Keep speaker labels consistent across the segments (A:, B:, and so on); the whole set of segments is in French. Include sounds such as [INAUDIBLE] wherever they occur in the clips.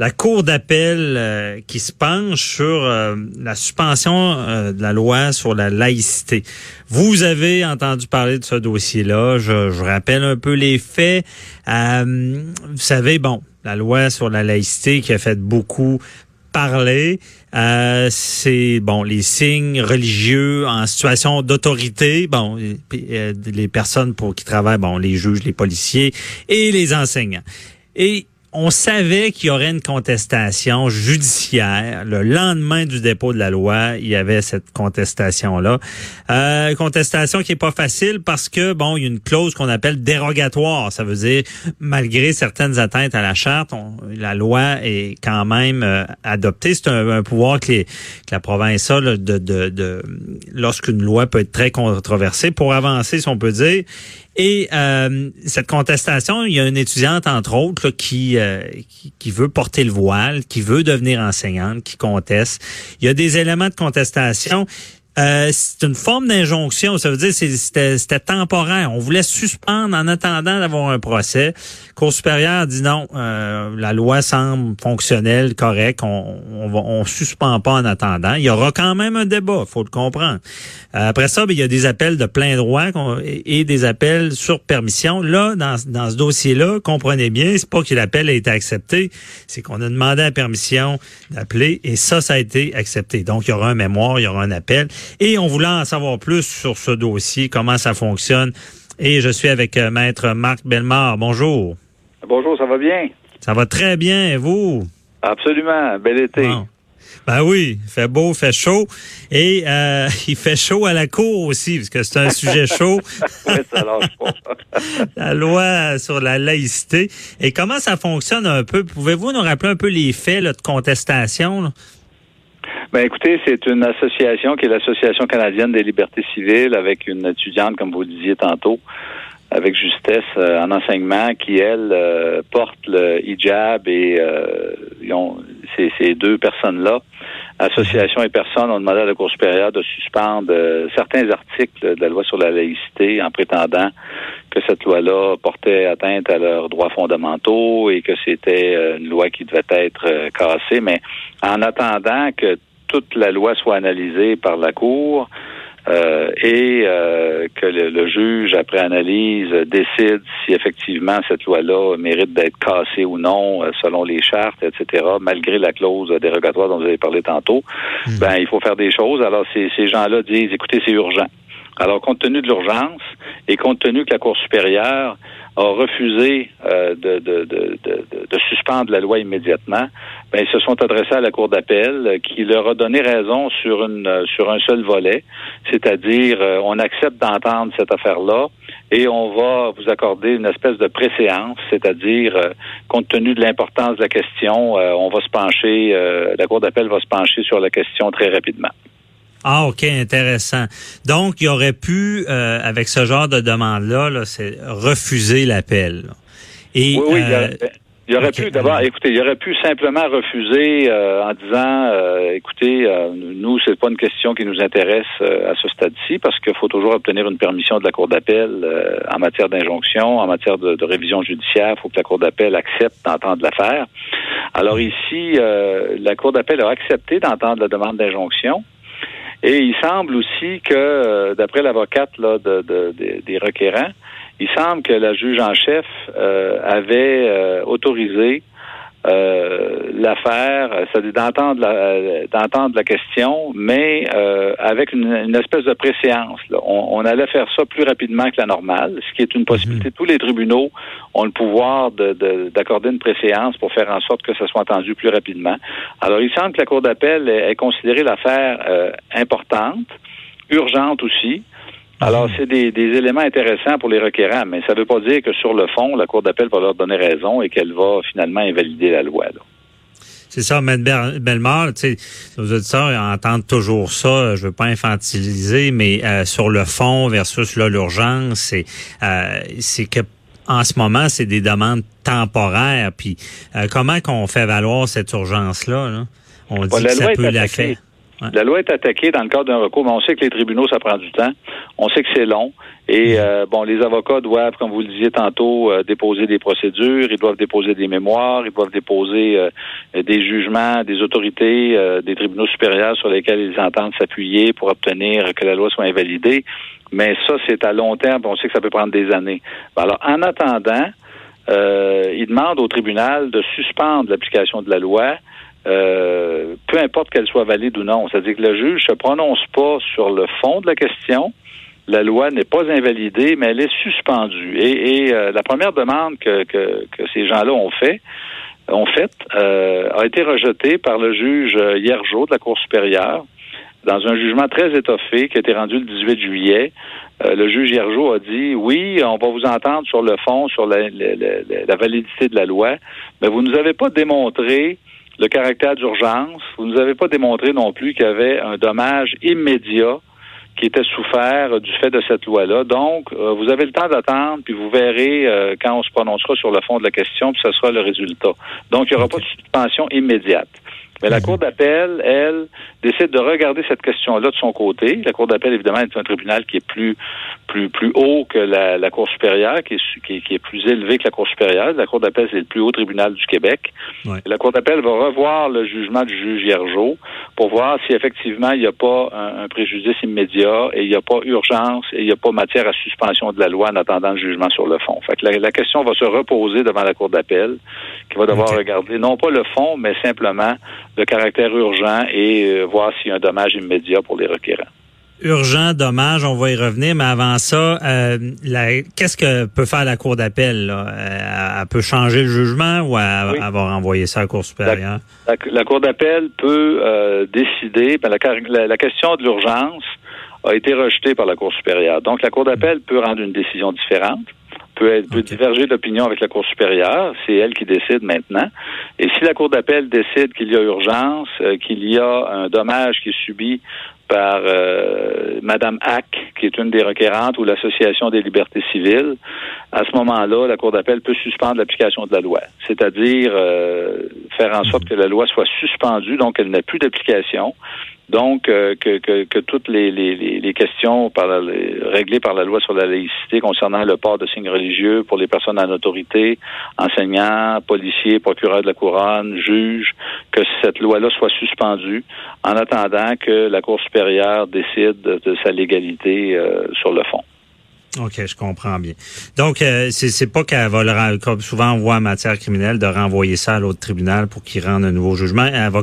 A: La Cour d'appel euh, qui se penche sur euh, la suspension euh, de la loi sur la laïcité. Vous avez entendu parler de ce dossier-là. Je, je rappelle un peu les faits. vous savez, bon, la loi sur la laïcité qui a fait beaucoup parler, c'est bon les signes religieux en situation d'autorité, bon les personnes pour qui travaillent, bon les juges, les policiers et les enseignants. Et on savait qu'il y aurait une contestation judiciaire. Le lendemain du dépôt de la loi, il y avait cette contestation-là. Euh, contestation qui est pas facile parce que, bon, il y a une clause qu'on appelle dérogatoire. Ça veut dire, malgré certaines atteintes à la charte, la loi est quand même euh, adoptée. C'est un, pouvoir que, la province a lorsqu'une loi peut être très controversée. Pour avancer, si on peut dire, et euh, cette contestation, il y a une étudiante, entre autres, qui, euh, qui, qui, veut porter le voile, qui veut devenir enseignante, qui conteste. Il y a des éléments de contestation. Euh, c'est une forme d'injonction. Ça veut dire que c'était temporaire. On voulait suspendre en attendant d'avoir un procès. Cour supérieure dit non, euh, la loi semble fonctionnelle, correcte. On, on, on suspend pas en attendant. Il y aura quand même un débat, faut le comprendre. Euh, après ça, ben, il y a des appels de plein droit et, des appels sur permission. Là, dans, dans ce dossier-là, comprenez bien, c'est pas que l'appel a été accepté, c'est qu'on a demandé la permission d'appeler et ça, ça a été accepté. Donc, il y aura un mémoire, il y aura un appel. Et on voulait en savoir plus sur ce dossier, comment ça fonctionne. Et je suis avec euh, Maître Marc Bellemare. Bonjour.
B: Bonjour, ça va bien?
A: Ça va très bien, et vous?
B: Absolument, bel été.
A: Ben oui, il fait beau, il fait chaud. Et euh, [LAUGHS] il fait chaud à la cour aussi, parce que c'est un sujet chaud. [LAUGHS]
B: oui, ça [LAUGHS]
A: la loi sur la laïcité. Et comment ça fonctionne un peu? Pouvez-vous nous rappeler un peu les faits de contestation?
B: Ben écoutez, c'est une association qui est l'Association canadienne des libertés civiles avec une étudiante, comme vous le disiez tantôt, avec justesse euh, en enseignement, qui elle euh, porte le hijab et euh, ont, ces, deux personnes-là, association et personnes, ont demandé à la Cour supérieure de suspendre certains articles de la loi sur la laïcité en prétendant que cette loi-là portait atteinte à leurs droits fondamentaux et que c'était une loi qui devait être cassée. Mais en attendant que toute la loi soit analysée par la Cour euh, et euh, que le, juge, après analyse, décide si effectivement cette loi-là mérite d'être cassée ou non euh, selon les chartes, etc., malgré la clause dérogatoire dont vous avez parlé tantôt, hmm. ben il faut faire des choses. Alors ces, ces gens-là disent, écoutez, c'est urgent. Alors, compte tenu de l'urgence et compte tenu que la Cour supérieure a refusé euh, de, de, de, de, suspendre la loi immédiatement, ben, ils se sont adressés à la Cour d'appel euh, qui leur a donné raison sur une euh, sur un seul volet, c'est-à-dire on accepte d'entendre cette affaire-là et on va vous accorder une espèce de préséance, c'est-à-dire compte tenu de l'importance de la question, on va se pencher, la Cour d'appel va se pencher sur la question très rapidement.
A: Ah, OK, intéressant. Donc, il aurait pu, euh, avec ce genre de demande-là, là, c'est refuser l'appel.
B: Et, oui, oui, il, aurait, pu, d'abord, écoutez, il aurait pu simplement refuser euh, en disant, euh, écoutez, nous, c'est pas une question qui nous intéresse à ce stade-ci, parce qu'il faut toujours obtenir une permission de la Cour d'appel en matière d'injonction, en matière de, de révision judiciaire. Il faut que la Cour d'appel accepte d'entendre l'affaire. Alors ici, la Cour d'appel a accepté d'entendre la demande d'injonction. Et il semble aussi que, euh, d'après l'avocate de, de, des requérants, il semble que la juge en chef euh, avait euh, autorisé euh, l'affaire, c'est-à-dire d'entendre la, d'entendre la question, mais euh, avec une, espèce de préséance. On, on, allait faire ça plus rapidement que la normale, ce qui est une possibilité. Mhm. Tous les tribunaux ont le pouvoir de, d'accorder une préséance pour faire en sorte que ça soit entendu plus rapidement. Alors, il semble que la Cour d'appel ait, considéré l'affaire euh, importante, urgente aussi, alors, c'est des, éléments intéressants pour les requérants, mais ça ne veut pas dire que sur le fond, la Cour d'appel va leur donner raison et qu'elle va finalement invalider la loi.
A: C'est ça, M. Bellemare, tu sais, nos auditeurs entendent toujours ça, je veux pas infantiliser, mais euh, sur le fond versus l'urgence, c'est euh, c'est que en ce moment, c'est des demandes temporaires. Puis euh, comment qu'on fait valoir cette urgence-là? Là? On dit que ça peut la faire.
B: La loi est attaquée dans le cadre d'un recours, mais on sait que les tribunaux, ça prend du temps. On sait que c'est long. Et euh, bon, les avocats doivent, comme vous le disiez tantôt, euh, déposer des procédures, ils doivent déposer des mémoires, ils doivent déposer euh, des jugements des autorités des tribunaux supérieurs sur lesquels ils entendent s'appuyer pour obtenir que la loi soit invalidée. Mais ça, c'est à long terme. On sait que ça peut prendre des années. Alors, en attendant, ils demandent au tribunal de suspendre l'application de la loi euh, peu importe qu'elle soit valide ou non. C'est-à-dire que le juge se prononce pas sur le fond de la question. La loi n'est pas invalidée, mais elle est suspendue. Et, euh, la première demande que, ces gens-là ont fait, ont fait, euh, a été rejetée par le juge Hiergeau de la Cour supérieure dans un jugement très étoffé qui a été rendu le 18 juillet. le juge Hiergeau a dit oui, on va vous entendre sur le fond, sur la, la validité de la loi, mais vous ne nous avez pas démontré le caractère d'urgence. Vous ne nous avez pas démontré non plus qu'il y avait un dommage immédiat qui était souffert du fait de cette loi-là. Donc, euh, vous avez le temps d'attendre, puis vous verrez euh, quand on se prononcera sur le fond de la question, puis ce sera le résultat. Donc, il n'y aura pas de suspension immédiate. Mais la mhm. Cour d'appel, elle, décide de regarder cette question-là de son côté. La Cour d'appel, évidemment, est un tribunal qui est plus plus plus haut que la, la Cour supérieure, qui est, qui, est plus élevé que la Cour supérieure. La Cour d'appel, c'est le plus haut tribunal du Québec. La Cour d'appel va revoir le jugement du juge Hiergeau pour voir si effectivement il n'y a pas un, préjudice immédiat et il n'y a pas urgence et il n'y a pas matière à suspension de la loi en attendant le jugement sur le fond. Fait que la, question va se reposer devant la Cour d'appel, qui va devoir regarder non pas le fond, mais simplement le caractère urgent et euh, voir s'il y a un dommage immédiat pour les requérants
A: urgent, dommage, on va y revenir, mais avant ça, euh, qu'est-ce que peut faire la Cour d'appel? Euh, elle peut changer le jugement ou elle, va renvoyer ça à la Cour supérieure?
B: La, Cour d'appel peut euh, décider, ben, la, la, question de l'urgence a été rejetée par la Cour supérieure. Donc, la Cour d'appel peut rendre une décision différente peut, peut diverger d'opinion avec la Cour supérieure. C'est elle qui décide maintenant. Et si la Cour d'appel décide qu'il y a urgence, qu'il y a un dommage qui est subi par euh, Madame Hack, qui est une des requérantes, ou l'Association des libertés civiles, à ce moment-là, la Cour d'appel peut suspendre l'application de la loi, c'est-à-dire euh, faire en sorte que la loi soit suspendue, donc elle n'a plus d'application, donc, euh, que, que, que, toutes les, questions par réglées par la loi sur la laïcité concernant le port de signes religieux pour les personnes en autorité, enseignants, policiers, procureurs de la couronne, juges, que cette loi-là soit suspendue en attendant que la Cour supérieure décide de sa légalité euh, sur le fond.
A: OK, je comprends bien. Donc, euh, c'est pas qu'elle va, le, comme souvent on voit en matière criminelle, de renvoyer ça à l'autre tribunal pour qu'il rende un nouveau jugement. Elle va,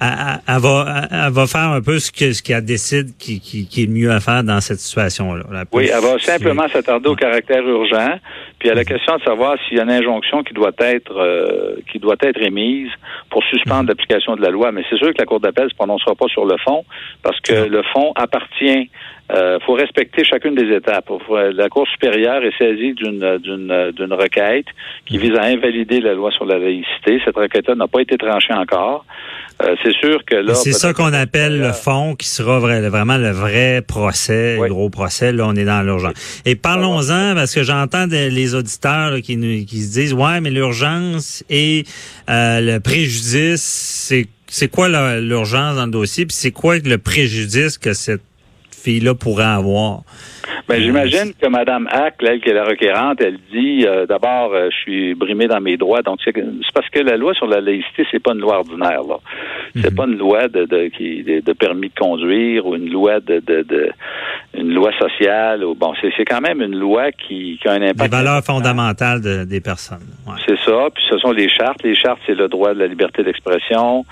A: elle, va, elle va faire un peu ce que ce qu'elle décide qui, qui, qui, est mieux à faire dans cette situation-là.
B: Oui, elle va simplement s'attarder au caractère urgent, puis à la question de savoir s'il y a une injonction qui doit être euh, qui doit être émise pour suspendre mhm. l'application de la loi. Mais c'est sûr que la Cour d'appel se prononcera pas sur le fond, parce que le fond appartient euh, faut respecter chacune des étapes. La Cour supérieure est saisie d'une d'une d'une requête qui vise à invalider la loi sur la laïcité. Cette requête-là n'a pas été tranchée encore. Euh, c'est sûr que là.
A: C'est ça qu'on appelle le fond, qui sera vraiment le vrai procès, le gros procès. Là, on est dans l'urgence. Et parlons-en parce que j'entends les auditeurs qui nous qui se disent ouais, mais l'urgence et euh, le préjudice, c'est c'est quoi l'urgence dans le dossier, puis c'est quoi le préjudice que cette fille-là pourrait avoir.
B: Ben, j'imagine que Mme Hack, elle, qui est la requérante, elle dit euh, d'abord, euh, je suis brimée dans mes droits. Donc, c'est parce que la loi sur la laïcité, c'est pas une loi ordinaire. là. C'est mhm. pas une loi de, de, qui, de, permis de conduire ou une loi de, de, une loi sociale. Ou, bon, c'est quand même une loi qui, qui, a un impact.
A: Les valeurs fondamentales des personnes.
B: C'est ça. Puis ce sont les chartes. Les chartes, c'est le droit de la liberté d'expression,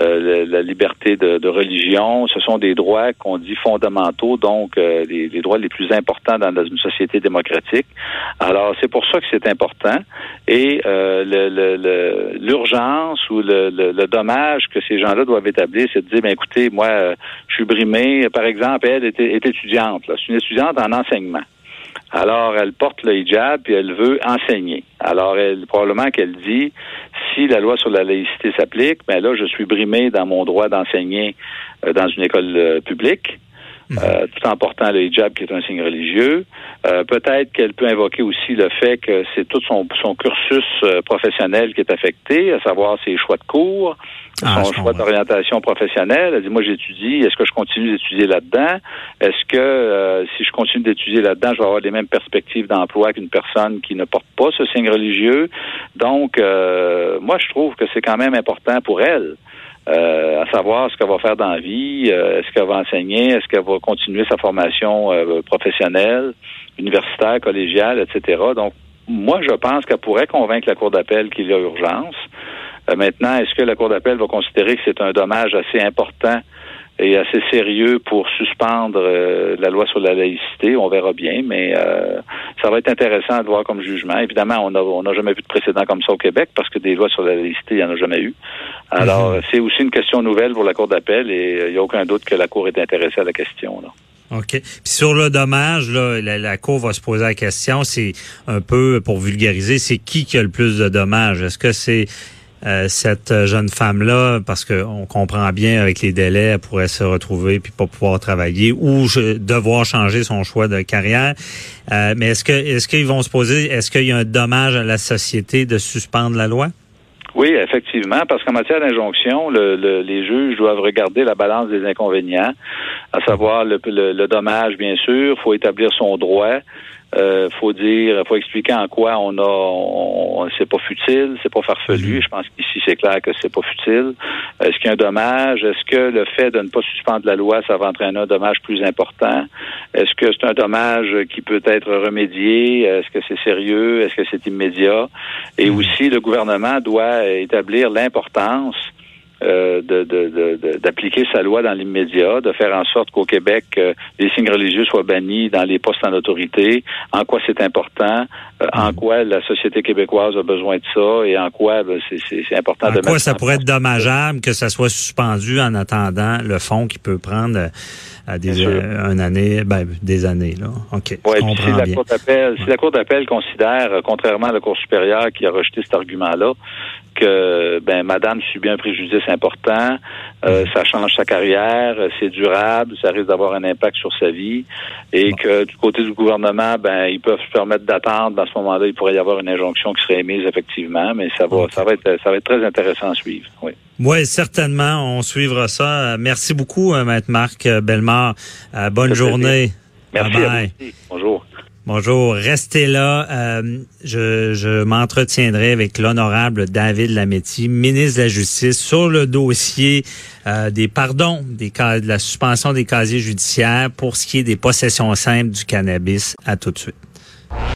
B: euh, la, liberté de, religion. Ce sont des droits qu'on dit fondamentaux, donc les, les droits les plus importants important dans, une société démocratique. Alors, c'est pour ça que c'est important. Et euh, l'urgence ou le, dommage que ces gens-là doivent établir, c'est de dire, ben, écoutez, moi, euh, je suis brimé. Par exemple, elle est, est étudiante. C'est une étudiante en enseignement. Alors, elle porte le hijab et elle veut enseigner. Alors, elle, probablement qu'elle dit, si la loi sur la laïcité s'applique, ben là, je suis brimé dans mon droit d'enseigner euh, dans une école publique. Euh, tout en portant le hijab qui est un signe religieux. Euh, peut-être qu'elle peut invoquer aussi le fait que c'est tout son, son cursus euh, professionnel qui est affecté, à savoir ses choix de cours,
A: Ah,
B: son choix d'orientation professionnelle. Elle dit, moi j'étudie, est-ce que je continue d'étudier là-dedans? Est-ce que euh, si je continue d'étudier là-dedans, je vais avoir les mêmes perspectives d'emploi qu'une personne qui ne porte pas ce signe religieux? Donc, euh, moi je trouve que c'est quand même important pour elle. Euh, à savoir ce qu'elle va faire dans la vie, euh, est-ce qu'elle va enseigner, est-ce qu'elle va continuer sa formation euh, professionnelle, universitaire, collégiale, etc. Donc, moi, je pense qu'elle pourrait convaincre la Cour d'appel qu'il y a urgence. Euh, maintenant, est-ce que la Cour d'appel va considérer que c'est un dommage assez important et assez sérieux pour suspendre euh, la loi sur la laïcité? On verra bien, mais euh, ça va être intéressant de voir comme jugement. Évidemment, on n'a on n'a jamais vu de précédent comme ça au Québec parce que des lois sur la laïcité, il n'y en a jamais eu. Alors,
A: Mhm.
B: c'est aussi une question nouvelle pour la Cour d'appel et euh, il n'y a aucun doute que la Cour est intéressée à la question. Là.
A: OK. Puis sur le dommage, là, la, la Cour va se poser la question, c'est un peu pour vulgariser, c'est qui qui a le plus de dommages? Est-ce que c'est euh, cette jeune femme-là, parce qu'on comprend bien avec les délais, elle pourrait se retrouver puis pas pouvoir travailler ou devoir changer son choix de carrière. Euh, mais est-ce que est-ce qu'ils vont se poser, est-ce qu'il y a un dommage à la société de suspendre la loi?
B: Oui, effectivement, parce qu'en matière d'injonction, le- le- les juges doivent regarder la balance des inconvénients, à savoir le, le- le dommage, bien sûr, faut établir son droit, euh, faut dire, faut expliquer en quoi on a, on, c'est pas futile, c'est pas farfelu. Je pense qu'ici c'est clair que c'est pas futile. Est-ce qu'il y a un dommage? Est-ce que le fait de ne pas suspendre la loi, ça va entraîner un dommage plus important? Est-ce que c'est un dommage qui peut être remédié? Est-ce que c'est sérieux? Est-ce que c'est immédiat? Et aussi, le gouvernement doit établir l'importance euh, de- de- de- de- d'appliquer sa loi dans l'immédiat, de faire en sorte qu'au Québec, euh, les signes religieux soient bannis dans les postes en autorité, en quoi c'est important, euh, en quoi la société québécoise a besoin de ça? Et en quoi ben, c'est- important
A: En
B: de
A: quoi
B: mettre
A: ça
B: en
A: pourrait être dommageable que ça soit suspendu en attendant le fonds qui peut prendre euh, à des euh, une année, ben, des années là. Ok, je
B: si la
A: bien.
B: Cour d'appel, si la Cour d'appel considère, contrairement à la Cour supérieure qui a rejeté cet argument-là, que ben Madame subit un préjudice important, euh, ça change sa carrière, euh, c'est durable, ça risque d'avoir un impact sur sa vie, et que du côté du gouvernement, ben ils peuvent se permettre d'attendre. À ce moment-là, il pourrait y avoir une injonction qui serait émise effectivement, mais ça va, ça va être, ça va être très intéressant à suivre. Oui.
A: Oui, certainement, on suivra ça. Merci beaucoup, euh, Maître Marc Bellemare. Euh, bonne
B: Ça
A: journée.
B: Merci.
A: Bye bye.
B: Bonjour.
A: Bonjour, restez là. Euh, je je m'entretiendrai avec l'honorable David Lametti, ministre de la Justice, sur le dossier euh, des pardons, des cas, de la suspension des casiers judiciaires pour ce qui est des possessions simples du cannabis. À tout de suite.